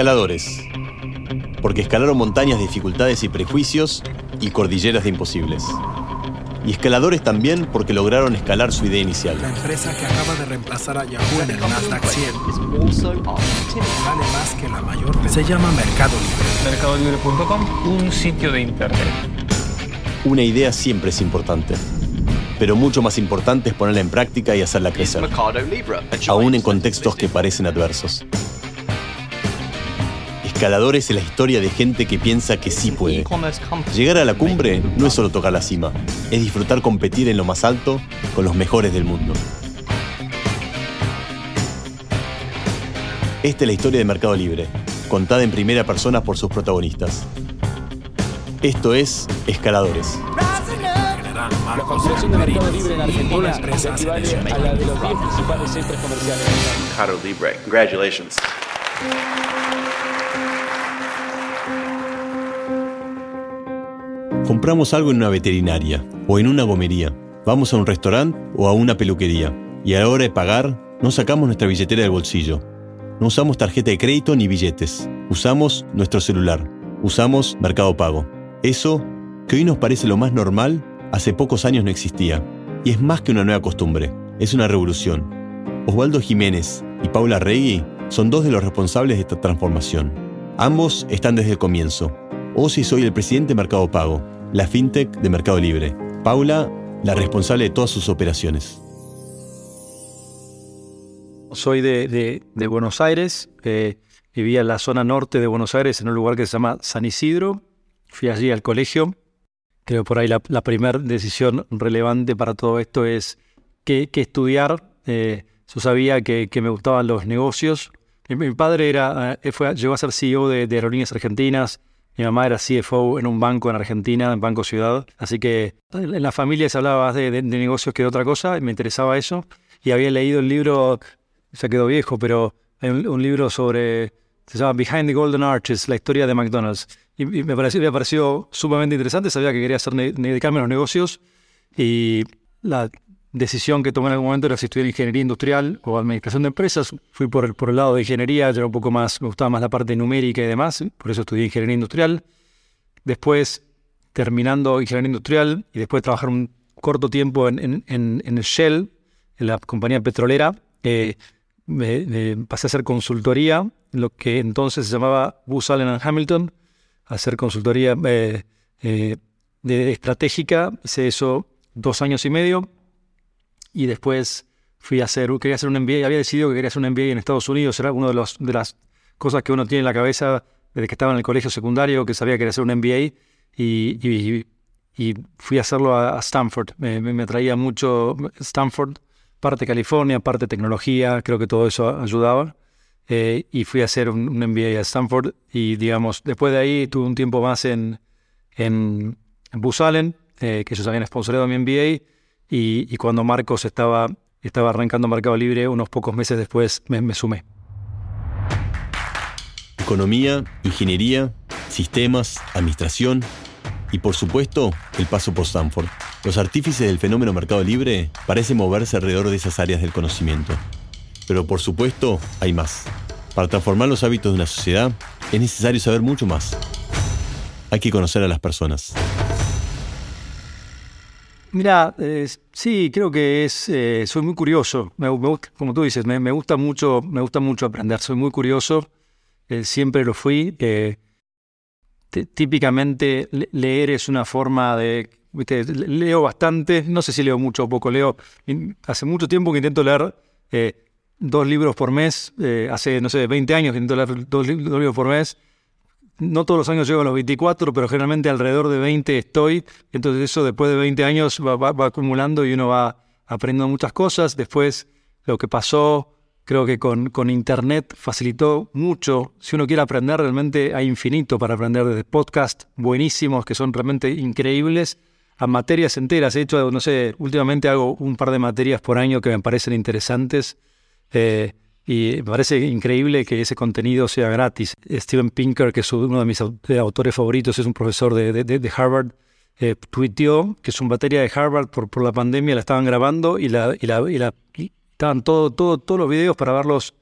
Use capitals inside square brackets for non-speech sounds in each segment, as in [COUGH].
Escaladores. Porque escalaron montañas de dificultades y prejuicios y cordilleras de imposibles. Y escaladores también porque lograron escalar su idea inicial. La empresa que acaba de reemplazar a Yahoo en el Nasdaq 100 vale más que la mayor. Se llama Mercado Libre. Mercadolibre.com, un sitio de internet. Una idea siempre es importante. Pero mucho más importante es ponerla en práctica y hacerla crecer. Aún en contextos que parecen adversos. Escaladores es la historia de gente que piensa que sí puede. Llegar a la cumbre no es solo tocar la cima, es disfrutar competir en lo más alto con los mejores del mundo. Esta es la historia de Mercado Libre, contada en primera persona por sus protagonistas. Esto es Escaladores. La construcción de Mercado Libre en Argentina equivale a la de los 10 principales centros comerciales. Mercado Libre. Congratulations. Compramos algo en una veterinaria o en una gomería. Vamos a un restaurante o a una peluquería. Y a la hora de pagar, no sacamos nuestra billetera del bolsillo. No usamos tarjeta de crédito ni billetes. Usamos nuestro celular. Usamos Mercado Pago. Eso, que hoy nos parece lo más normal, hace pocos años no existía. Y es más que una nueva costumbre. Es una revolución. Osvaldo Jiménez y Paula Regui son dos de los responsables de esta transformación. Ambos están desde el comienzo. Osi soy el presidente de Mercado Pago, la fintech de Mercado Libre. Paula, la responsable de todas sus operaciones. Soy de, Buenos Aires, eh, vivía en la zona norte de Buenos Aires, en un lugar que se llama San Isidro. Fui allí al colegio. Creo por ahí la, primera decisión relevante para todo esto es qué, estudiar. Eh, yo sabía que, me gustaban los negocios. Mi, padre era, eh, fue, llegó a ser CEO de Aerolíneas Argentinas. Mi mamá era CFO en un banco en Argentina, en Banco Ciudad. Así que en la familia se hablaba más de, negocios que de otra cosa y me interesaba eso. Y había leído el libro, ya quedó viejo, pero hay un, un libro sobre, se llama Behind the Golden Arches, la historia de McDonald's. Y, me, pareció, me pareció sumamente interesante, sabía que quería hacer, dedicarme a los negocios y la decisión que tomé en algún momento era si estudiar ingeniería industrial o administración de empresas. Fui por por el lado de ingeniería, era un poco más, me gustaba más la parte numérica y demás, por eso estudié ingeniería industrial. Después, terminando ingeniería industrial y después trabajar un corto tiempo en, en, en- en Shell, en la compañía petrolera, eh, me, me pasé a hacer consultoría, lo que entonces se llamaba Booz Allen and Hamilton, hacer consultoría eh, eh, de estratégica. Hice eso dos años y medio y después fui a hacer, quería hacer un MBA, había decidido que quería hacer un MBA en Estados Unidos, era una de, los- de las cosas que uno tiene en la cabeza desde que estaba en el colegio secundario, que sabía que quería hacer un MBA y, y- y fui a hacerlo a, a Stanford. Me, me, me atraía mucho Stanford, parte California, parte tecnología, creo que todo eso ayudaba. Eh, y fui a hacer un, un MBA a Stanford y digamos, después de ahí tuve un tiempo más en, en, en Allen, eh, que ellos habían sponsorado mi MBA y, cuando Marcos estaba, estaba arrancando Mercado Libre, unos pocos meses después me, me sumé. Economía, ingeniería, sistemas, administración y por supuesto el paso por Stanford. Los artífices del fenómeno mercado libre parecen moverse alrededor de esas áreas del conocimiento. Pero por supuesto hay más. Para transformar los hábitos de una sociedad es necesario saber mucho más. Hay que conocer a las personas. Mira, eh, sí, creo que es, eh, soy muy curioso. Me, me como tú dices, me, gusta mucho, me gusta mucho aprender. Soy muy curioso. eh, siempre lo fui. eh, típicamente le- leer es una forma de, viste, le- leo bastante. No sé si leo mucho o poco. Leo. Hace mucho tiempo que intento leer eh, dos libros por mes. hace no sé, 20 años que intento leer dos libros por mes no todos los años llego a los 24, pero generalmente alrededor de 20 estoy. Entonces eso después de 20 años va, acumulando y uno va aprendiendo muchas cosas. Después lo que pasó, creo que con, con Internet facilitó mucho. Si uno quiere aprender, realmente hay infinito para aprender desde podcasts buenísimos que son realmente increíbles a materias enteras. He hecho, no sé, últimamente hago un par de materias por año que me parecen interesantes. Eh, y me parece increíble que ese contenido sea gratis. Steven Pinker, que es uno de mis autores favoritos, es un profesor de, de- de- Harvard, eh, tuiteó que su materia de Harvard por, por la pandemia la estaban grabando y, la, y, la, y la- estaban todo, todo, todos los videos para verlos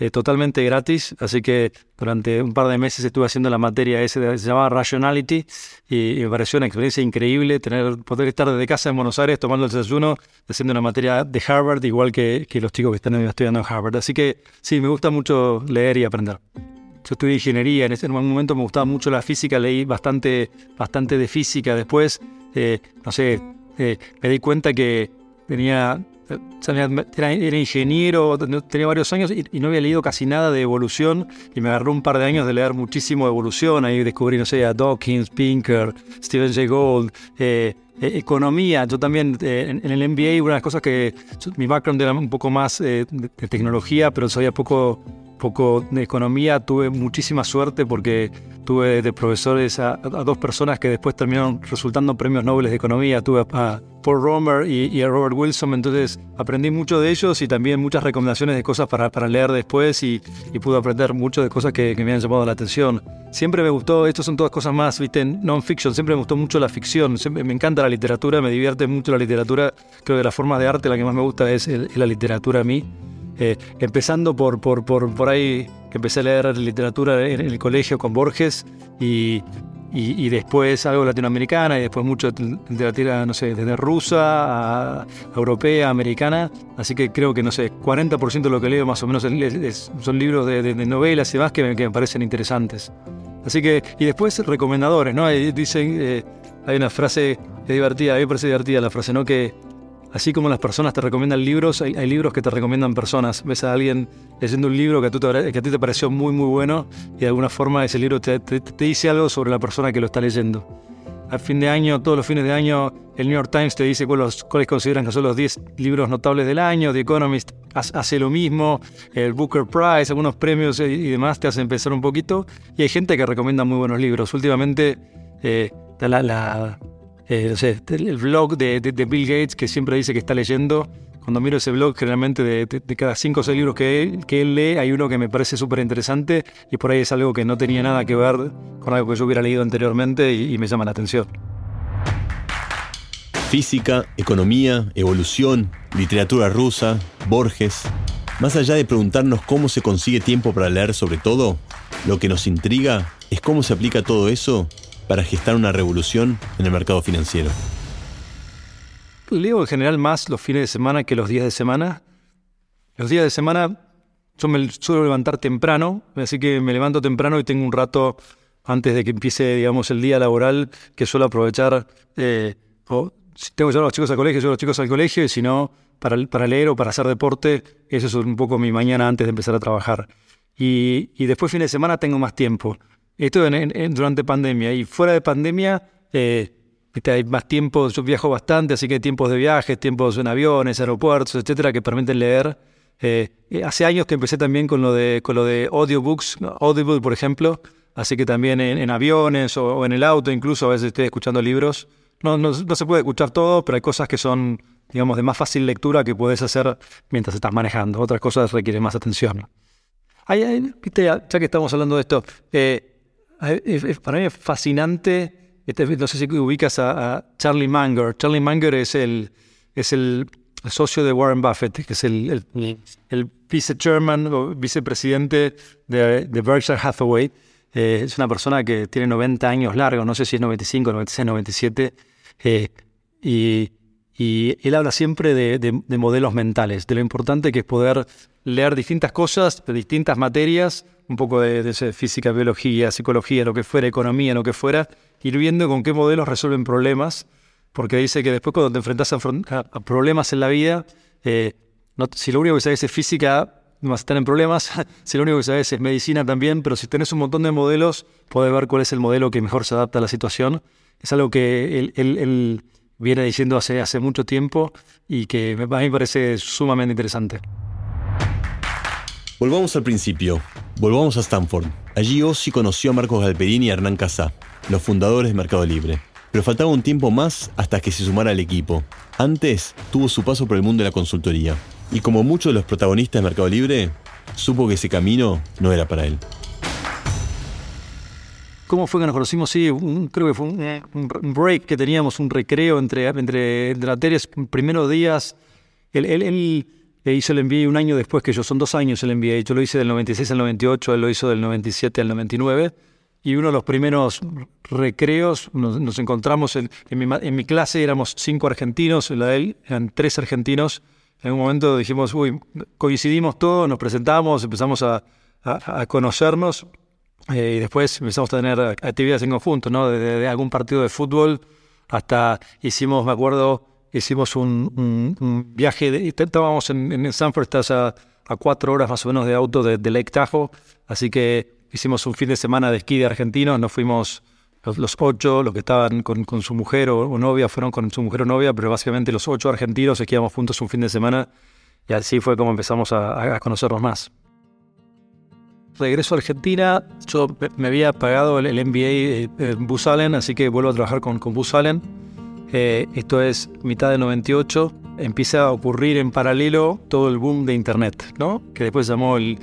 eh, totalmente gratis, así que durante un par de meses estuve haciendo la materia ese, se llamaba Rationality, y, me pareció una experiencia increíble tener, poder estar desde casa en Buenos Aires tomando el desayuno, haciendo una materia de Harvard, igual que, que los chicos que están estudiando en Harvard. Así que sí, me gusta mucho leer y aprender. Yo estudié ingeniería, en ese momento me gustaba mucho la física, leí bastante, bastante de física. Después, eh, no sé, eh, me di cuenta que tenía era, ingeniero, tenía varios años y, no había leído casi nada de evolución y me agarró un par de años de leer muchísimo evolución. Ahí descubrí, no sé, Dawkins, Pinker, Stephen Jay Gould, eh, eh, economía. Yo también en, el MBA, una de las cosas que mi background era un poco más de, de, tecnología, pero sabía poco poco de economía, tuve muchísima suerte porque tuve de profesores a, dos personas que después terminaron resultando premios Nobel de economía. Tuve a, Paul Romer y, a Robert Wilson, entonces aprendí mucho de ellos y también muchas recomendaciones de cosas para, para leer después y, pude aprender mucho de cosas que, me han llamado la atención. Siempre me gustó, estas son todas cosas más, viste, non-fiction, siempre me gustó mucho la ficción, me encanta la literatura, me divierte mucho la literatura, creo que la forma de arte la que más me gusta es la literatura a mí. Eh, empezando por, por, por, por ahí que empecé a leer literatura en el colegio con Borges y, y, después algo latinoamericana y después mucho literatura, no sé, desde rusa a europea, americana. Así que creo que, no sé, 40% de lo que leo más o menos son libros de, novelas y demás que me, parecen interesantes. Así que, y después recomendadores, ¿no? Dicen, eh, hay una frase que divertida, a mí me parece divertida la frase, ¿no? Que Así como las personas te recomiendan libros, hay, libros que te recomiendan personas. Ves a alguien leyendo un libro que a, ti te pareció muy, muy bueno y de alguna forma ese libro te, dice algo sobre la persona que lo está leyendo. Al fin de año, todos los fines de año, el New York Times te dice cuáles, consideran que son los 10 libros notables del año. The Economist hace lo mismo. El Booker Prize, algunos premios y demás te hacen pensar un poquito. Y hay gente que recomienda muy buenos libros. Últimamente, eh, la eh, no sé, el blog de, Bill Gates que siempre dice que está leyendo. Cuando miro ese blog, generalmente de, cada cinco o seis libros que él, que él lee, hay uno que me parece súper interesante y por ahí es algo que no tenía nada que ver con algo que yo hubiera leído anteriormente y, me llama la atención. Física, economía, evolución, literatura rusa, Borges. Más allá de preguntarnos cómo se consigue tiempo para leer sobre todo, lo que nos intriga es cómo se aplica todo eso para gestar una revolución en el mercado financiero? Leo en general más los fines de semana que los días de semana. Los días de semana yo me suelo levantar temprano, así que me levanto temprano y tengo un rato antes de que empiece, digamos, el día laboral que suelo aprovechar. Eh, o si tengo que llevar a los chicos al colegio, llevo a los chicos al colegio, y si no, para, para leer o para hacer deporte, eso es un poco mi mañana antes de empezar a trabajar. Y, y después, fin de semana, tengo más tiempo. Esto durante pandemia. Y fuera de pandemia, eh, hay más tiempo, yo viajo bastante, así que hay tiempos de viajes, tiempos en aviones, aeropuertos, etcétera, que permiten leer. Eh, hace años que empecé también con lo de, con lo de audiobooks, Audible, por ejemplo, así que también en, aviones o, en el auto, incluso a veces estoy escuchando libros. No, no, no, se puede escuchar todo, pero hay cosas que son, digamos, de más fácil lectura que puedes hacer mientras estás manejando. Otras cosas requieren más atención. ya que estamos hablando de esto, eh, para mí es fascinante. Este, no sé si ubicas a, Charlie Munger. Charlie Munger es el, es el socio de Warren Buffett, que es el, el, vice-chairman o vicepresidente de, de Berkshire Hathaway. Eh, es una persona que tiene 90 años largos, no sé si es 95, 96, 97. y, y él habla siempre de, de, modelos mentales, de lo importante que es poder leer distintas cosas, de distintas materias, un poco de, física, biología, psicología, lo que fuera, economía, lo que fuera, ir viendo con qué modelos resuelven problemas, porque dice que después cuando te enfrentas a, problemas en la vida, eh, si lo único que sabes es física, vas a estar en problemas, [LAUGHS] si lo único que sabes es medicina también, pero si tenés un montón de modelos, puedes ver cuál es el modelo que mejor se adapta a la situación. Es algo que él, viene diciendo hace, hace mucho tiempo y que a mí me parece sumamente interesante. Volvamos al principio. Volvamos a Stanford. Allí Ossi conoció a Marcos Galperini y a Hernán Casá, los fundadores de Mercado Libre. Pero faltaba un tiempo más hasta que se sumara al equipo. Antes tuvo su paso por el mundo de la consultoría. Y como muchos de los protagonistas de Mercado Libre, supo que ese camino no era para él. ¿Cómo fue que nos conocimos? Sí, creo que fue un, break que teníamos, un recreo entre, entre, entre materias, primeros días. él e hizo el MBA un año después que yo, son dos años el MBA, yo lo hice del 96 al 98, él lo hizo del 97 al 99, y uno de los primeros recreos nos, encontramos en, mi, clase, éramos cinco argentinos, en la de él eran tres argentinos, en un momento dijimos, uy, coincidimos todos, nos presentamos, empezamos a, conocernos, eh, y después empezamos a tener actividades en conjunto, ¿no? Desde, algún partido de fútbol hasta hicimos, me acuerdo, hicimos un, viaje, de, estábamos en, en Sanford, estás a, cuatro horas más o menos de auto de, Lake Tahoe, así que hicimos un fin de semana de esquí de argentinos, nos fuimos los, ocho, los que estaban con, su mujer o, novia, fueron con su mujer o novia, pero básicamente los ocho argentinos esquíamos juntos un fin de semana y así fue como empezamos a, conocernos más. Regreso a Argentina, yo me había pagado el, MBA en Bus Allen, así que vuelvo a trabajar con, con Bus Allen. Eh, esto es mitad de 98 empieza a ocurrir en paralelo todo el boom de Internet, ¿no? que después llamó el,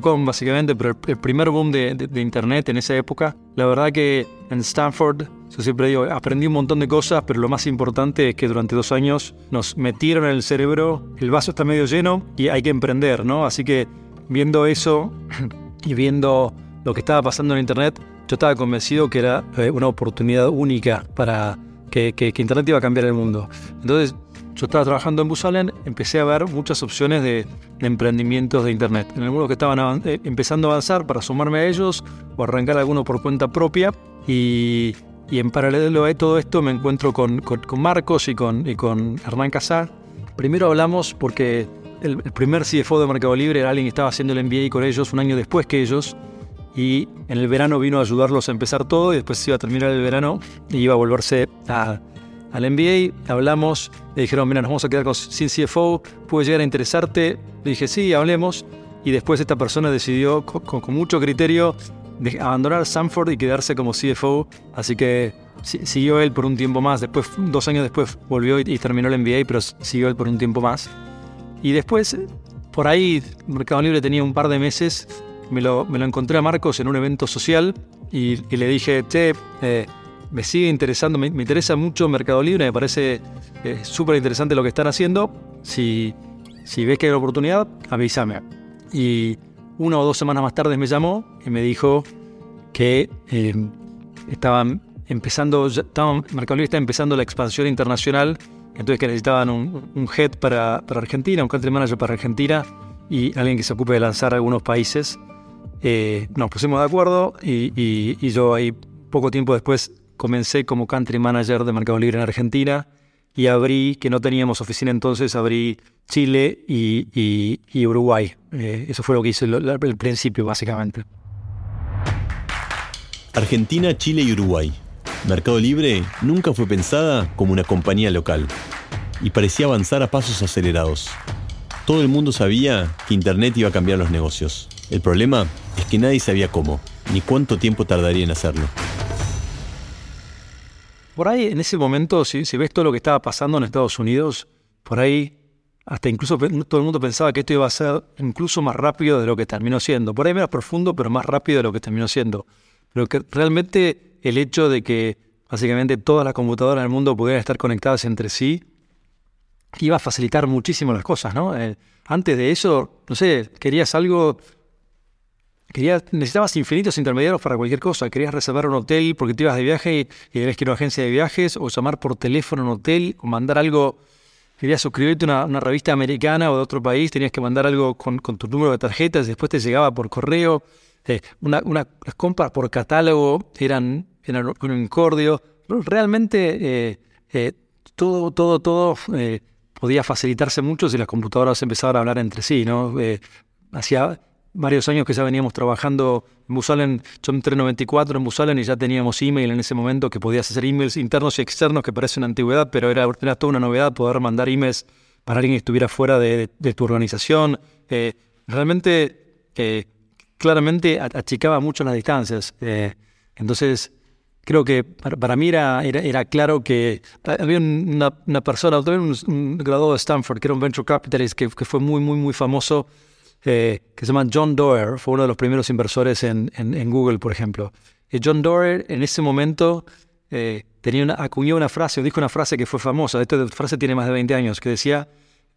.com básicamente, pero el, primer boom de, Internet en esa época, la verdad que en Stanford, yo siempre digo, aprendí un montón de cosas, pero lo más importante es que durante dos años nos metieron en el cerebro, el vaso está medio lleno y hay que emprender, ¿no? Así que viendo eso y viendo lo que estaba pasando en Internet, yo estaba convencido que era eh, una oportunidad única para que, que, que Internet iba a cambiar el mundo. Entonces yo estaba trabajando en Busalen, empecé a ver muchas opciones de, emprendimientos de Internet. En algunos que estaban eh, empezando a avanzar para sumarme a ellos o arrancar alguno por cuenta propia. Y, en paralelo a todo esto me encuentro con, Marcos y con, y con Hernán Casar. Primero hablamos porque el, primer CFO de Mercado Libre era alguien que estaba haciendo el MBA con ellos un año después que ellos. Y en el verano vino a ayudarlos a empezar todo y después se iba a terminar el verano y iba a volverse a al MBA, hablamos, le dijeron, mira, nos vamos a quedar con, sin CFO, puede llegar a interesarte. Le dije, sí, hablemos. Y después esta persona decidió, con, mucho criterio, abandonar Sanford y quedarse como CFO. Así que siguió él por un tiempo más. Después, dos años después, volvió y, terminó el MBA, pero siguió él por un tiempo más. Y después, por ahí, Mercado Libre tenía un par de meses. Me lo, me lo encontré a Marcos en un evento social y, le dije, che, eh, me sigue interesando, me, interesa mucho Mercado Libre, me parece eh, súper interesante lo que están haciendo. Si, si ves que hay oportunidad, avísame. Y una o dos semanas más tarde me llamó y me dijo que eh, estaban empezando, estaban, Mercado Libre está empezando la expansión internacional, entonces que necesitaban un, head para, para, Argentina, un country manager para Argentina y alguien que se ocupe de lanzar algunos países. Eh, nos pusimos de acuerdo y, yo ahí poco tiempo después comencé como country manager de Mercado Libre en Argentina y abrí, que no teníamos oficina entonces, abrí Chile y, Uruguay. Eh, eso fue lo que hice el, principio, básicamente. Argentina, Chile y Uruguay. Mercado Libre nunca fue pensada como una compañía local y parecía avanzar a pasos acelerados. Todo el mundo sabía que Internet iba a cambiar los negocios. El problema es que nadie sabía cómo, ni cuánto tiempo tardaría en hacerlo. Por ahí, en ese momento, si, ves todo lo que estaba pasando en Estados Unidos, por ahí hasta incluso todo el mundo pensaba que esto iba a ser incluso más rápido de lo que terminó siendo. Por ahí menos profundo, pero más rápido de lo que terminó siendo. Pero que realmente el hecho de que básicamente todas las computadoras del mundo pudieran estar conectadas entre sí, iba a facilitar muchísimo las cosas, ¿no? Eh, antes de eso, no sé, querías algo necesitabas infinitos intermediarios para cualquier cosa. Querías reservar un hotel porque te ibas de viaje y, querías que ir a una agencia de viajes, o llamar por teléfono a un hotel, o mandar algo. Querías suscribirte a una, revista americana o de otro país, tenías que mandar algo con, tu número de tarjetas, después te llegaba por correo. Eh, una, las compras por catálogo eran, eran un incordio. Realmente eh, eh, todo, todo, todo podía facilitarse mucho si las computadoras empezaban a hablar entre sí, ¿no? hacía varios años que ya veníamos trabajando en Busalen, yo entré en 94 en Busalen y ya teníamos email en ese momento que podías hacer emails internos y externos, que parece una antigüedad, pero era, era toda una novedad poder mandar emails para alguien que estuviera fuera de, tu organización. Eh, realmente, eh, claramente achicaba mucho las distancias. Eh, entonces, creo que para, mí era, era, claro que había una, persona, un, un, graduado de Stanford, que era un venture capitalist, que, que fue muy, muy, muy famoso que se llama John Doerr, fue uno de los primeros inversores en, Google, por ejemplo. Y John Doerr en ese momento eh, tenía acuñó una frase, o dijo una frase que fue famosa, esta frase tiene más de 20 años, que decía,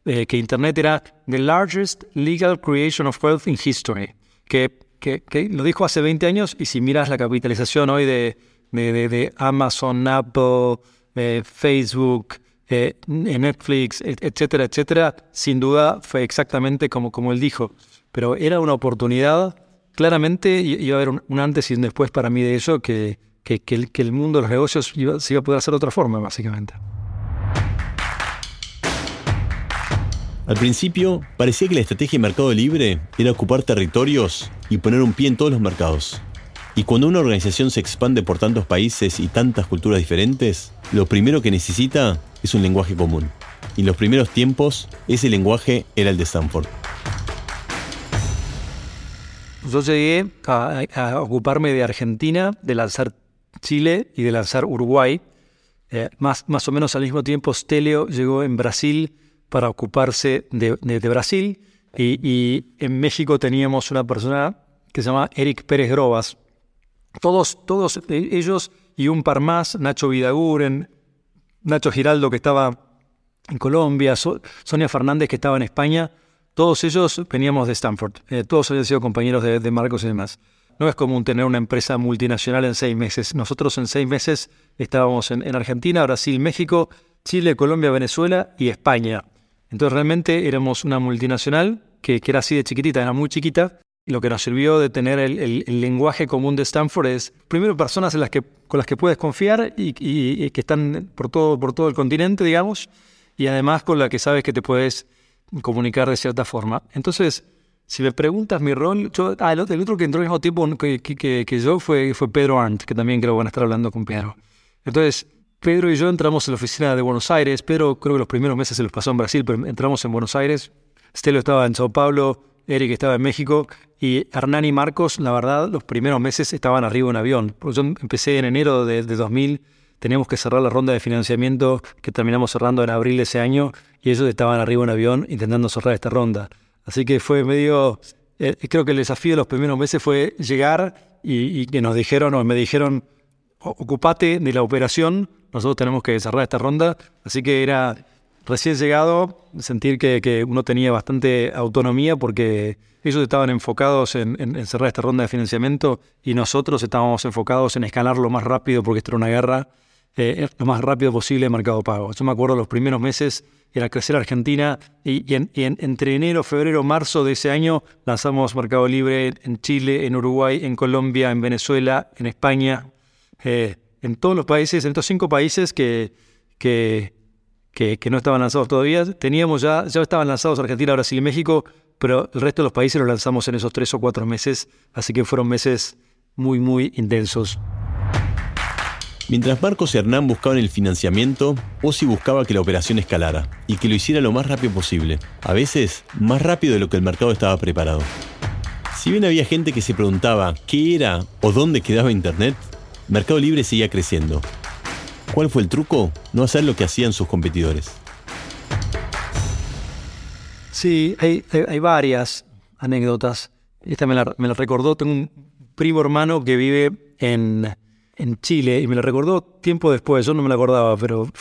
eh, que Internet era the largest legal creation of wealth in history, que, que, que lo dijo hace 20 años y si miras la capitalización hoy de, de, de, Amazon, Apple, eh, Facebook, eh, Netflix, etcétera, etcétera, sin duda fue exactamente como, como él dijo. Pero era una oportunidad, claramente iba a haber un, antes y un después para mí de eso, que, que, que, el, que el, mundo de los negocios iba, se iba a poder hacer de otra forma, básicamente. Al principio, parecía que la estrategia de mercado libre era ocupar territorios y poner un pie en todos los mercados. Y cuando una organización se expande por tantos países y tantas culturas diferentes, lo primero que necesita es un lenguaje común. Y en los primeros tiempos, ese lenguaje era el de Stanford. Yo llegué a, ocuparme de Argentina, de lanzar Chile y de lanzar Uruguay. Eh, más, más o menos al mismo tiempo, Stelio llegó en Brasil para ocuparse de, Brasil. Y, y, en México teníamos una persona que se llama Eric Pérez Grobas. Todos, todos ellos y un par más, Nacho Vidaguren, Nacho Giraldo que estaba en Colombia, Sonia Fernández que estaba en España, todos ellos veníamos de Stanford, eh, todos habían sido compañeros de, Marcos y demás. No es común tener una empresa multinacional en seis meses. Nosotros en seis meses estábamos en, Argentina, Brasil, México, Chile, Colombia, Venezuela y España. Entonces realmente éramos una multinacional que, que era así de chiquitita, era muy chiquita, lo que nos sirvió de tener el, lenguaje común de Stanford es, primero, personas en las que, con las que puedes confiar y, que están por todo, por todo el continente, digamos, y además con las que sabes que te puedes comunicar de cierta forma. Entonces, si me preguntas mi rol, yo, ah, el, otro que entró al mismo tiempo que, que, yo fue, fue Pedro Arndt, que también creo que van a estar hablando con Pedro. Entonces, Pedro y yo entramos en la oficina de Buenos Aires. Pedro creo que los primeros meses se los pasó en Brasil, pero entramos en Buenos Aires. Stelo estaba en Sao Paulo, Eric estaba en México y Hernán y Marcos, la verdad, los primeros meses estaban arriba de un avión. Yo empecé en enero de, 2000, teníamos que cerrar la ronda de financiamiento que terminamos cerrando en abril de ese año y ellos estaban arriba de un avión intentando cerrar esta ronda. Así que fue medio, eh, creo que el desafío de los primeros meses fue llegar y, que nos dijeron o me dijeron, ocupate de la operación, nosotros tenemos que cerrar esta ronda. Así que era recién llegado, sentir que, uno tenía bastante autonomía porque ellos estaban enfocados en, cerrar esta ronda de financiamiento y nosotros estábamos enfocados en escalar lo más rápido porque esto era una guerra, eh, lo más rápido posible de mercado pago. Yo me acuerdo los primeros meses era crecer Argentina y, entre enero, febrero, marzo de ese año lanzamos Mercado Libre en Chile, en Uruguay, en Colombia, en Venezuela, en España, eh, en todos los países, en estos cinco países que, que que, no estaban lanzados todavía. Teníamos ya, ya estaban lanzados Argentina, Brasil y México, pero el resto de los países los lanzamos en esos tres o cuatro meses, así que fueron meses muy, muy intensos. Mientras Marcos y Hernán buscaban el financiamiento, Osi buscaba que la operación escalara y que lo hiciera lo más rápido posible, a veces más rápido de lo que el mercado estaba preparado. Si bien había gente que se preguntaba qué era o dónde quedaba Internet, Mercado Libre seguía creciendo ¿Cuál fue el truco? No hacer lo que hacían sus competidores. Sí, hay, varias anécdotas. Esta me la, recordó, tengo un primo hermano que vive en, Chile y me la recordó tiempo después, yo no me la acordaba, pero me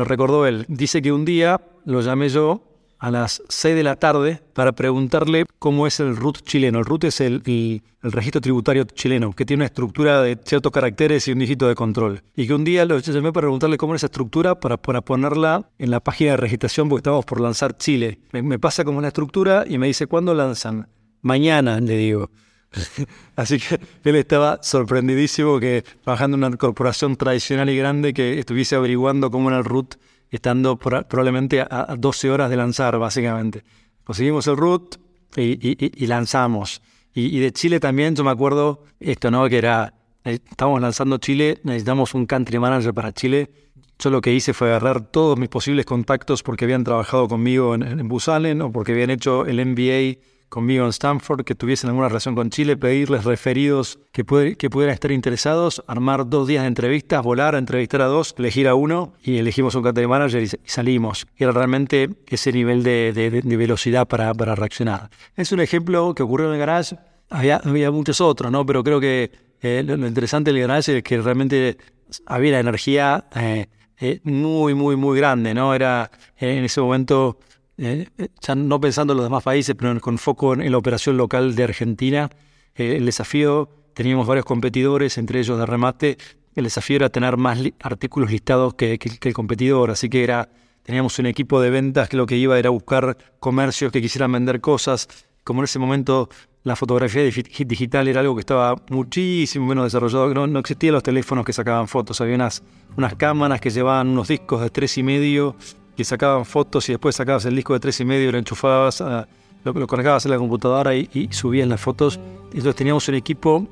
lo recordó él. Dice que un día lo llamé yo a las 6 de la tarde para preguntarle cómo es el RUT chileno. El RUT es el, el, registro tributario chileno, que tiene una estructura de ciertos caracteres y un dígito de control. Y que un día lo llamé para preguntarle cómo es esa estructura para, para ponerla en la página de registración porque estábamos por lanzar Chile. Me, pasa como una estructura y me dice, ¿cuándo lanzan? Mañana, le digo. [LAUGHS] Así que él estaba sorprendidísimo que trabajando en una corporación tradicional y grande que estuviese averiguando cómo era el RUT estando probablemente a, 12 horas de lanzar, básicamente. Conseguimos el root y, lanzamos. Y, de Chile también, yo me acuerdo esto, ¿no? Que era, eh, estábamos lanzando Chile, necesitamos un country manager para Chile. Yo lo que hice fue agarrar todos mis posibles contactos porque habían trabajado conmigo en, en o porque habían hecho el MBA conmigo en Stanford que tuviesen alguna relación con Chile, pedirles referidos que, que pudieran estar interesados, armar dos días de entrevistas, volar a entrevistar a dos, elegir a uno y elegimos un country manager y, salimos. Era realmente ese nivel de, velocidad para, para, reaccionar. Es un ejemplo que ocurrió en el garage. Había, había muchos otros, ¿no? Pero creo que eh, lo, interesante del garage es que realmente había la energía eh, eh, muy, muy, muy grande, ¿no? Era en ese momento eh, ya no pensando en los demás países, pero con foco en, la operación local de Argentina, eh, el desafío, teníamos varios competidores, entre ellos de remate, el desafío era tener más artículos listados que, el competidor, así que era, teníamos un equipo de ventas que lo que iba era buscar comercios que quisieran vender cosas, como en ese momento la fotografía digital era algo que estaba muchísimo menos desarrollado, no, no existían los teléfonos que sacaban fotos, había unas, unas cámaras que llevaban unos discos de tres y medio sacaban fotos y después sacabas el disco de tres y medio, lo enchufabas, lo, lo, conectabas en la computadora y, y subías las fotos. Entonces teníamos un equipo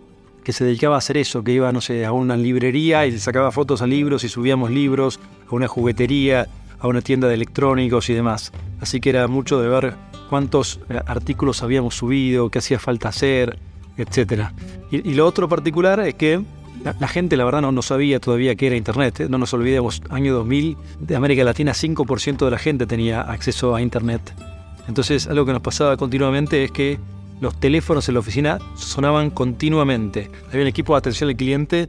que se dedicaba a hacer eso, que iba, no sé, a una librería y sacaba fotos a libros y subíamos libros, a una juguetería, a una tienda de electrónicos y demás. Así que era mucho de ver cuántos eh, artículos habíamos subido, qué hacía falta hacer, etc. Y, lo otro particular es que la, gente, la verdad, no, sabía todavía qué era Internet. ¿eh? No nos olvidemos, año 2000, de América Latina, 5% de la gente tenía acceso a Internet. Entonces, algo que nos pasaba continuamente es que los teléfonos en la oficina sonaban continuamente. Había un equipo de atención al cliente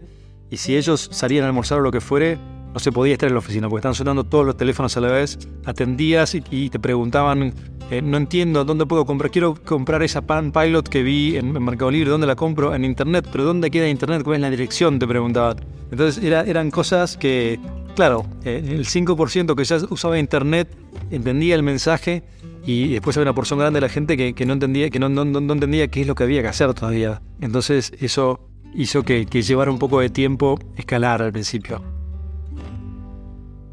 y si ellos salían a almorzar o lo que fuere, no se podía estar en la oficina porque estaban sonando todos los teléfonos a la vez. Atendías y, te preguntaban, eh, no entiendo, ¿dónde puedo comprar? Quiero comprar esa Pan Pilot que vi en, Mercado Libre, ¿dónde la compro? En Internet, pero ¿dónde queda Internet? ¿Cuál es la dirección? Te preguntaban. Entonces eran cosas que, claro, eh, el 5% que ya usaba Internet entendía el mensaje y después había una porción grande de la gente que, no entendía que no, no, no, entendía qué es lo que había que hacer todavía. Entonces eso hizo que, que llevara un poco de tiempo escalar al principio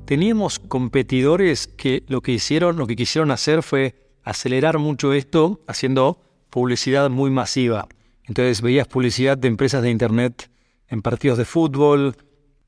teníamos competidores que lo que hicieron, lo que quisieron hacer fue acelerar mucho esto haciendo publicidad muy masiva. Entonces veías publicidad de empresas de internet en partidos de fútbol,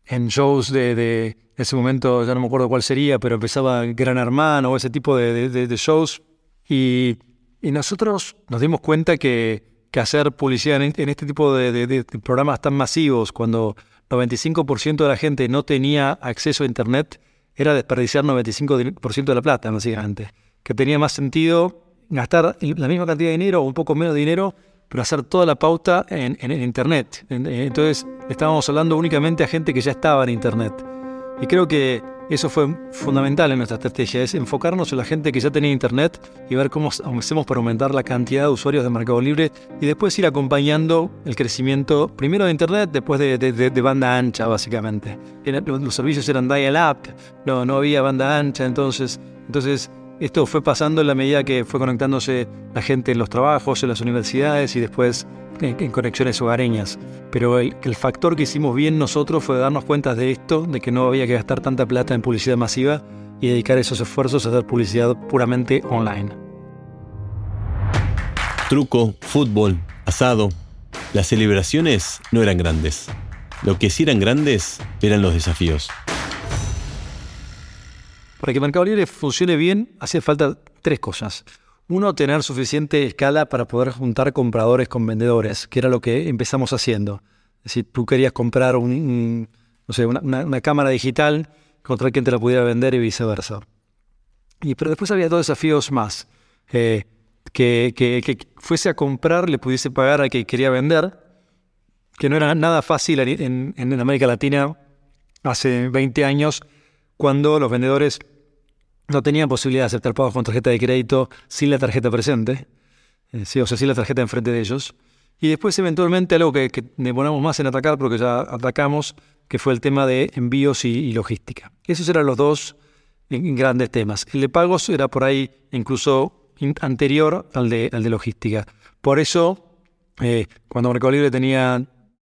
en shows de, de ese momento ya no me acuerdo cuál sería, pero empezaba Gran Hermano o ese tipo de, shows. Y, nosotros nos dimos cuenta que, que hacer publicidad en, en este tipo de, programas tan masivos, cuando 95% de la gente no tenía acceso a Internet, era desperdiciar 95% de la plata, básicamente. Que tenía más sentido gastar la misma cantidad de dinero o un poco menos de dinero, pero hacer toda la pauta en, Internet. Entonces, estábamos hablando únicamente a gente que ya estaba en Internet. Y creo que eso fue fundamental en nuestra estrategia, es enfocarnos en la gente que ya tenía internet y ver cómo hacemos para aumentar la cantidad de usuarios de Mercado Libre y después ir acompañando el crecimiento primero de internet, después de, banda ancha básicamente. Los servicios eran dial-up, no, no había banda ancha, entonces, entonces esto fue pasando en la medida que fue conectándose la gente en los trabajos, en las universidades y después en, conexiones hogareñas. Pero el, factor que hicimos bien nosotros fue darnos cuenta de esto, de que no había que gastar tanta plata en publicidad masiva y dedicar esos esfuerzos a hacer publicidad puramente online. Truco, fútbol, asado. Las celebraciones no eran grandes. Lo que sí eran grandes eran los desafíos. Para que Mercado Libre funcione bien, hacía falta tres cosas. Uno, tener suficiente escala para poder juntar compradores con vendedores, que era lo que empezamos haciendo. Es decir, tú querías comprar una, cámara digital, contra quien te la pudiera vender y viceversa. Y, pero después había dos desafíos más. Eh, que, que, fuese a comprar, le pudiese pagar al que quería vender, que no era nada fácil en América Latina hace 20 años, cuando los vendedores no tenía posibilidad de aceptar pagos con tarjeta de crédito sin la tarjeta presente, eh, sí, o sea, sin la tarjeta enfrente de ellos. Y después, eventualmente, algo que, que demoramos más en atacar, porque ya atacamos, que fue el tema de envíos y, logística. Esos eran los dos grandes temas. El de pagos era por ahí incluso anterior al de, al de logística. Por eso, eh, cuando Mercado Libre tenía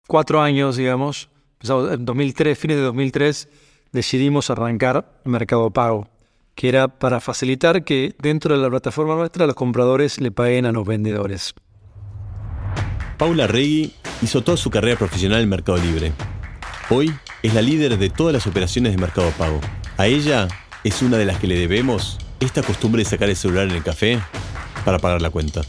cuatro años, digamos, en 2003, fines de 2003, decidimos arrancar Mercado Pago que era para facilitar que dentro de la plataforma nuestra los compradores le paguen a los vendedores. Paula Regui hizo toda su carrera profesional en Mercado Libre. Hoy es la líder de todas las operaciones de Mercado Pago. A ella es una de las que le debemos esta costumbre de sacar el celular en el café para pagar la cuenta.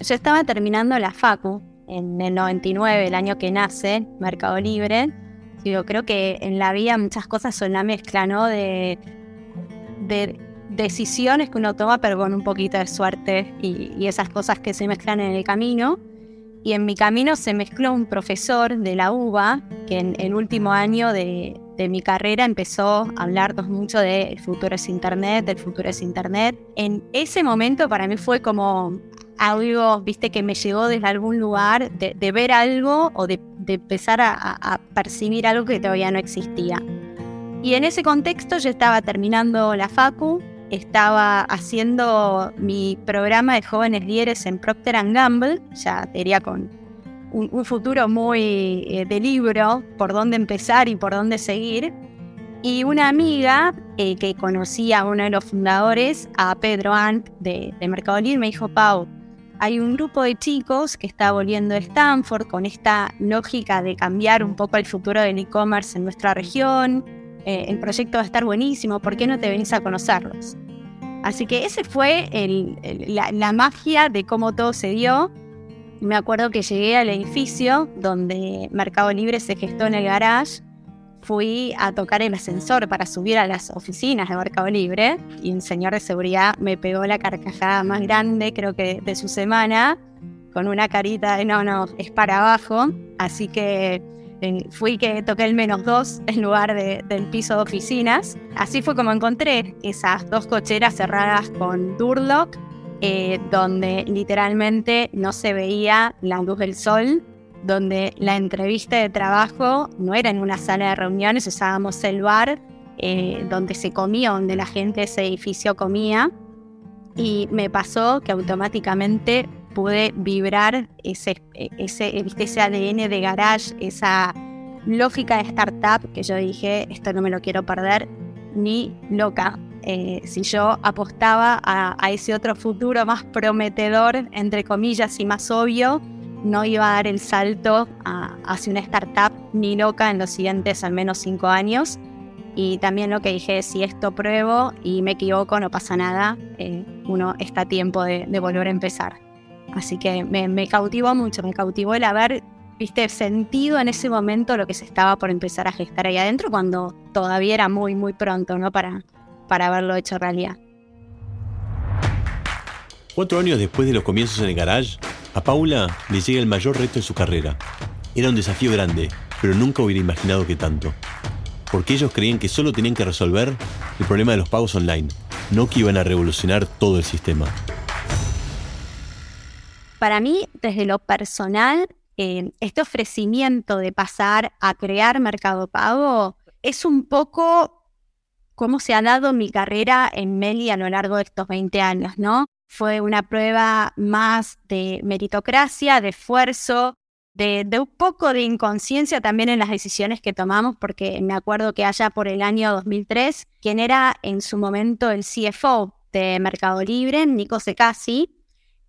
Yo estaba terminando la FACU en el 99, el año que nace Mercado Libre, yo creo que en la vida muchas cosas son la mezcla, ¿no? De, de decisiones que uno toma, pero con un poquito de suerte y, esas cosas que se mezclan en el camino. Y en mi camino se mezcló un profesor de la UBA, que en el último año de, de mi carrera empezó a hablarnos mucho de el futuro es Internet, del futuro es Internet. En ese momento para mí fue como algo, viste, que me llegó desde algún lugar de, ver algo o de, empezar a, a, percibir algo que todavía no existía. Y en ese contexto yo estaba terminando la FACU, estaba haciendo mi programa de jóvenes líderes en Procter Gamble, ya diría con un, futuro muy eh, de libro, por dónde empezar y por dónde seguir. Y una amiga eh, que conocía a uno de los fundadores, a Pedro Ant de, de Mercado Libre, me dijo, Pau, hay un grupo de chicos que está volviendo a Stanford con esta lógica de cambiar un poco el futuro del e-commerce en nuestra región. Eh, el proyecto va a estar buenísimo, ¿por qué no te venís a conocerlos? Así que ese fue la, la magia de cómo todo se dio. Me acuerdo que llegué al edificio donde Mercado Libre se gestó en el garage. Fui a tocar el ascensor para subir a las oficinas de Mercado Libre y un señor de seguridad me pegó la carcajada más grande, creo que de su semana, con una carita de no, no, es para abajo. Así que eh, fui que toqué el menos dos en lugar del piso de oficinas. Así fue como encontré esas dos cocheras cerradas con Durlock eh, donde literalmente no se veía la luz del sol, donde la entrevista de trabajo no era en una sala de reuniones, usábamos el bar eh, donde se comía, donde la gente de ese edificio comía. Y me pasó que automáticamente pude vibrar ese, ese, ese ADN de garage, esa lógica de startup que yo dije, esto no me lo quiero perder ni loca. Eh, si yo apostaba a, ese otro futuro más prometedor, entre comillas, y más obvio, no iba a dar el salto hacia una startup ni loca en los siguientes al menos cinco años. Y también lo que dije, si esto pruebo y me equivoco, no pasa nada, eh, uno está a tiempo de, volver a empezar. Así que me, me, cautivó mucho, me cautivó el haber, viste, sentido en ese momento lo que se estaba por empezar a gestar ahí adentro cuando todavía era muy, muy pronto, ¿no? Para, para haberlo hecho realidad. Cuatro años después de los comienzos en el garage, a Paula le llega el mayor reto de su carrera. Era un desafío grande, pero nunca hubiera imaginado que tanto. Porque ellos creían que solo tenían que resolver el problema de los pagos online, no que iban a revolucionar todo el sistema. Para mí, desde lo personal, eh, este ofrecimiento de pasar a crear Mercado Pago es un poco cómo se ha dado mi carrera en Meli a lo largo de estos 20 años, ¿no? Fue una prueba más de meritocracia, de esfuerzo, de, un poco de inconsciencia también en las decisiones que tomamos, porque me acuerdo que allá por el año 2003, quien era en su momento el CFO de Mercado Libre, Nico Secasi,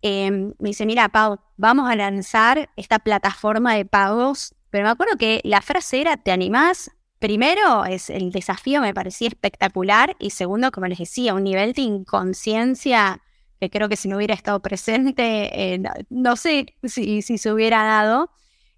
em, me dice, mira, Pau, vamos a lanzar esta plataforma de pagos, pero me acuerdo que la frase era, ¿te animás? Primero, es el desafío me parecía espectacular y segundo, como les decía, un nivel de inconsciencia que creo que si no hubiera estado presente, eh, no, sé si, se hubiera dado,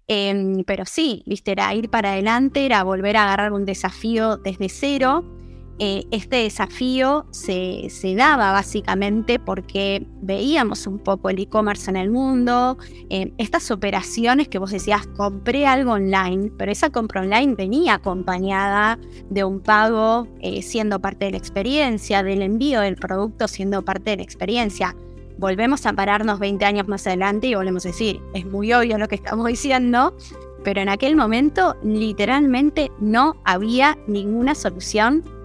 em, pero sí, viste, era ir para adelante, era volver a agarrar un desafío desde cero eh, este desafío se, daba básicamente porque veíamos un poco el e-commerce en el mundo, eh, estas operaciones que vos decías, compré algo online, pero esa compra online venía acompañada de un pago eh, siendo parte de la experiencia, del envío del producto siendo parte de la experiencia. Volvemos a pararnos 20 años más adelante y volvemos a decir, es muy obvio lo que estamos diciendo, pero en aquel momento literalmente no había ninguna solución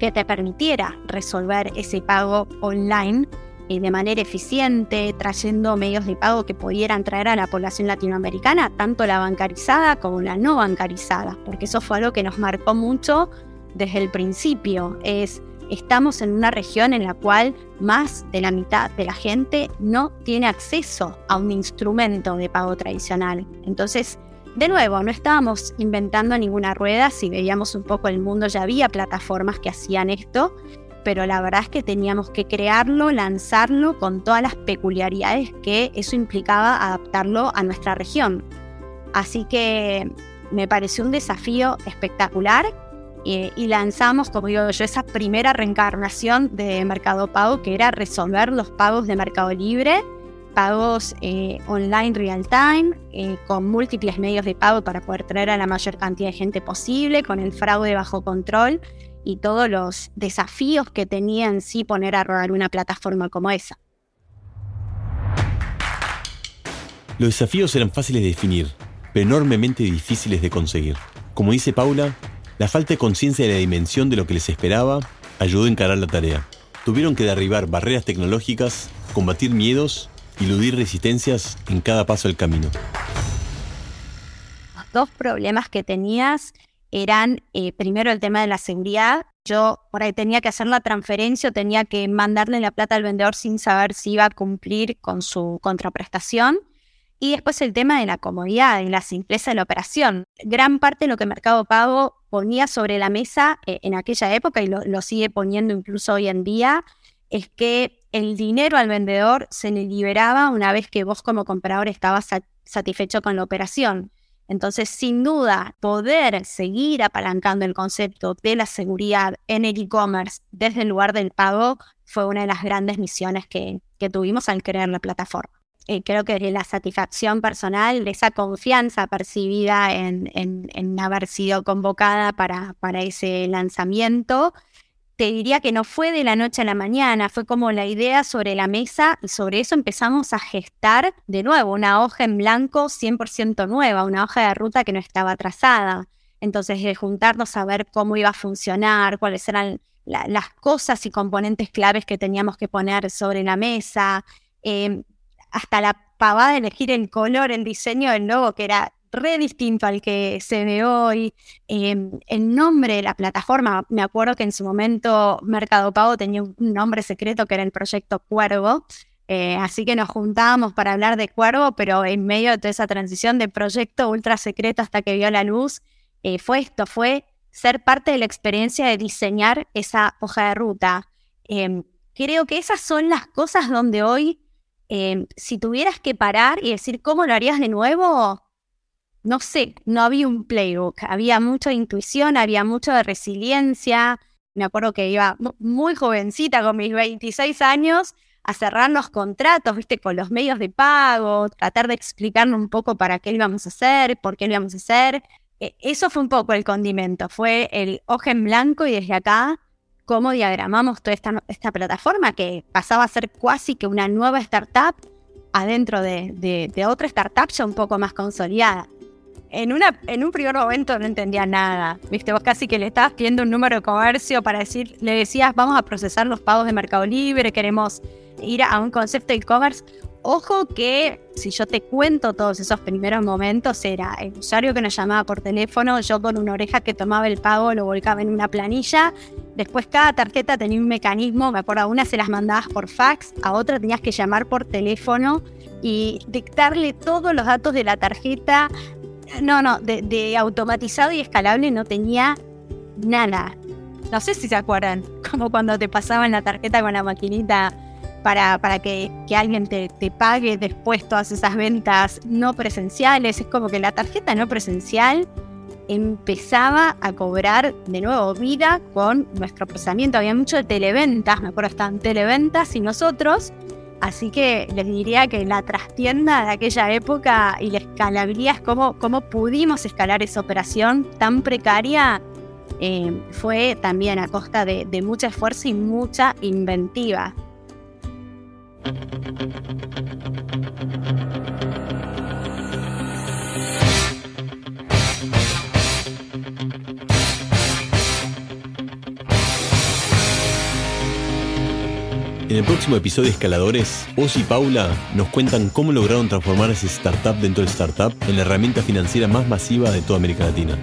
que te permitiera resolver ese pago online y de manera eficiente, trayendo medios de pago que pudieran traer a la población latinoamericana, tanto la bancarizada como la no bancarizada, porque eso fue algo que nos marcó mucho desde el principio. Es estamos en una región en la cual más de la mitad de la gente no tiene acceso a un instrumento de pago tradicional. Entonces, de nuevo, no estábamos inventando ninguna rueda, si veíamos un poco el mundo ya había plataformas que hacían esto, pero la verdad es que teníamos que crearlo, lanzarlo con todas las peculiaridades que eso implicaba adaptarlo a nuestra región. Así que me pareció un desafío espectacular y, lanzamos, como digo yo, esa primera reencarnación de Mercado Pago, que era resolver los pagos de Mercado Libre pagos eh, online real time, eh, con múltiples medios de pago para poder traer a la mayor cantidad de gente posible, con el fraude bajo control y todos los desafíos que tenía en sí poner a rodar una plataforma como esa. Los desafíos eran fáciles de definir, pero enormemente difíciles de conseguir. Como dice Paula, la falta de conciencia de la dimensión de lo que les esperaba ayudó a encarar la tarea. Tuvieron que derribar barreras tecnológicas, combatir miedos y eludir resistencias en cada paso del camino. Los dos problemas que tenías eran eh, primero el tema de la seguridad. Yo por ahí tenía que hacer la transferencia o tenía que mandarle la plata al vendedor sin saber si iba a cumplir con su contraprestación. Y después el tema de la comodidad y la simpleza de la operación. Gran parte de lo que Mercado Pago ponía sobre la mesa eh, en aquella época y lo, sigue poniendo incluso hoy en día es que el dinero al vendedor se le liberaba una vez que vos como comprador estabas satisfecho con la operación. Entonces, sin duda, poder seguir apalancando el concepto de la seguridad en el e-commerce desde el lugar del pago fue una de las grandes misiones que, tuvimos al crear la plataforma. Eh, creo que la satisfacción personal, esa confianza percibida en, haber sido convocada para, para ese lanzamiento, te diría que no fue de la noche a la mañana, fue como la idea sobre la mesa y sobre eso empezamos a gestar de nuevo una hoja en blanco 100% nueva, una hoja de ruta que no estaba trazada. Entonces, de juntarnos a ver cómo iba a funcionar, cuáles eran las cosas y componentes claves que teníamos que poner sobre la mesa, em, hasta la pavada de elegir el color, el diseño del logo, que era re distinto al que se ve hoy. Em, el nombre de la plataforma, me acuerdo que en su momento Mercado Pago tenía un nombre secreto que era el proyecto Cuervo. Eh, así que nos juntábamos para hablar de Cuervo, pero en medio de toda esa transición de proyecto ultra secreto hasta que vio la luz, eh, fue esto, fue ser parte de la experiencia de diseñar esa hoja de ruta. Em, creo que esas son las cosas donde hoy, em, si tuvieras que parar y decir cómo lo harías de nuevo, no sé, no había un playbook, había mucha intuición, había mucho de resiliencia. Me acuerdo que iba muy jovencita, con mis 26 años, a cerrar los contratos, viste, con los medios de pago, tratar de explicarnos un poco para qué lo íbamos a hacer, por qué lo íbamos a hacer. E, eso fue un poco el condimento, fue el ojo en blanco y desde acá cómo diagramamos toda esta, esta plataforma que pasaba a ser casi que una nueva startup adentro de, de, de otra startup ya un poco más consolidada en, una, en un primer momento no entendía nada. Viste, vos casi que le estabas pidiendo un número de comercio para decir, le decías, vamos a procesar los pagos de Mercado Libre, queremos ir a un concepto de e-commerce. Ojo que si yo te cuento todos esos primeros momentos, era el usuario que nos llamaba por teléfono, yo con una oreja que tomaba el pago, lo volcaba en una planilla. Después cada tarjeta tenía un mecanismo, me acuerdo, a una se las mandabas por fax, a otra tenías que llamar por teléfono y dictarle todos los datos de la tarjeta no, no, de, automatizado y escalable no tenía nada. No sé si se acuerdan, [LAUGHS] como cuando te pasaban la tarjeta con la maquinita para, para que, alguien te, te, pague después todas esas ventas no presenciales. Es como que la tarjeta no presencial empezaba a cobrar de nuevo vida con nuestro procesamiento. Había mucho de televentas, me acuerdo, estaban televentas y nosotros Así que les diría que la trastienda de aquella época y la escalabilidad es cómo, pudimos escalar esa operación tan precaria eh, fue también a costa de, de mucho esfuerzo y mucha inventiva. En el próximo episodio de Escaladores, Oz y Paula nos cuentan cómo lograron transformar ese startup dentro de startup en la herramienta financiera más masiva de toda América Latina.